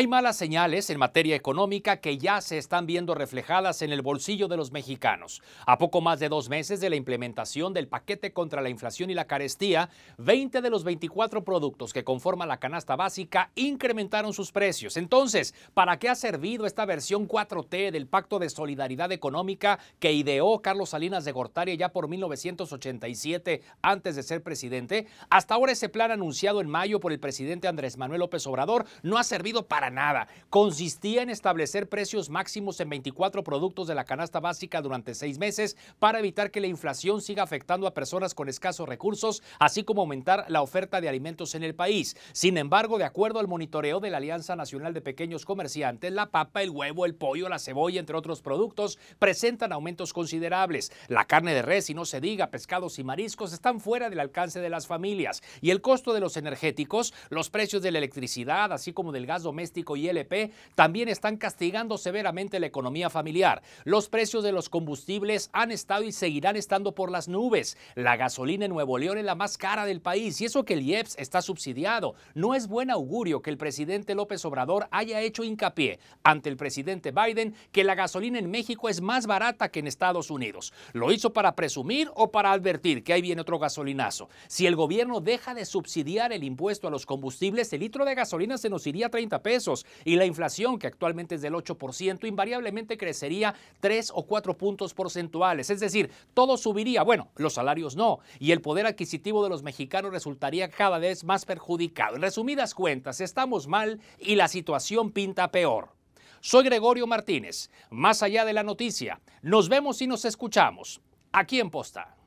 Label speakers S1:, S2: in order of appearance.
S1: Hay malas señales en materia económica que ya se están viendo reflejadas en el bolsillo de los mexicanos. A poco más de dos meses de la implementación del paquete contra la inflación y la carestía, 20 de los 24 productos que conforman la canasta básica incrementaron sus precios. Entonces, ¿para qué ha servido esta versión 4T del Pacto de Solidaridad Económica que ideó Carlos Salinas de Gortari ya por 1987 antes de ser presidente? Hasta ahora ese plan anunciado en mayo por el presidente Andrés Manuel López Obrador no ha servido para nada. Consistía en establecer precios máximos en 24 productos de la canasta básica durante seis meses para evitar que la inflación siga afectando a personas con escasos recursos, así como aumentar la oferta de alimentos en el país. Sin embargo, de acuerdo al monitoreo de la Alianza Nacional de Pequeños Comerciantes, la papa, el huevo, el pollo, la cebolla, entre otros productos, presentan aumentos considerables. La carne de res, y no se diga, pescados y mariscos están fuera del alcance de las familias. Y el costo de los energéticos, los precios de la electricidad, así como del gas doméstico, y LP también están castigando severamente la economía familiar. Los precios de los combustibles han estado y seguirán estando por las nubes. La gasolina en Nuevo León es la más cara del país y eso que el IEPS está subsidiado. No es buen augurio que el presidente López Obrador haya hecho hincapié ante el presidente Biden que la gasolina en México es más barata que en Estados Unidos. ¿Lo hizo para presumir o para advertir que ahí viene otro gasolinazo? Si el gobierno deja de subsidiar el impuesto a los combustibles, el litro de gasolina se nos iría a 30 y la inflación, que actualmente es del 8%, invariablemente crecería 3 o 4 puntos porcentuales. Es decir, todo subiría. Bueno, los salarios no. Y el poder adquisitivo de los mexicanos resultaría cada vez más perjudicado. En resumidas cuentas, estamos mal y la situación pinta peor. Soy Gregorio Martínez. Más allá de la noticia, nos vemos y nos escuchamos aquí en Posta.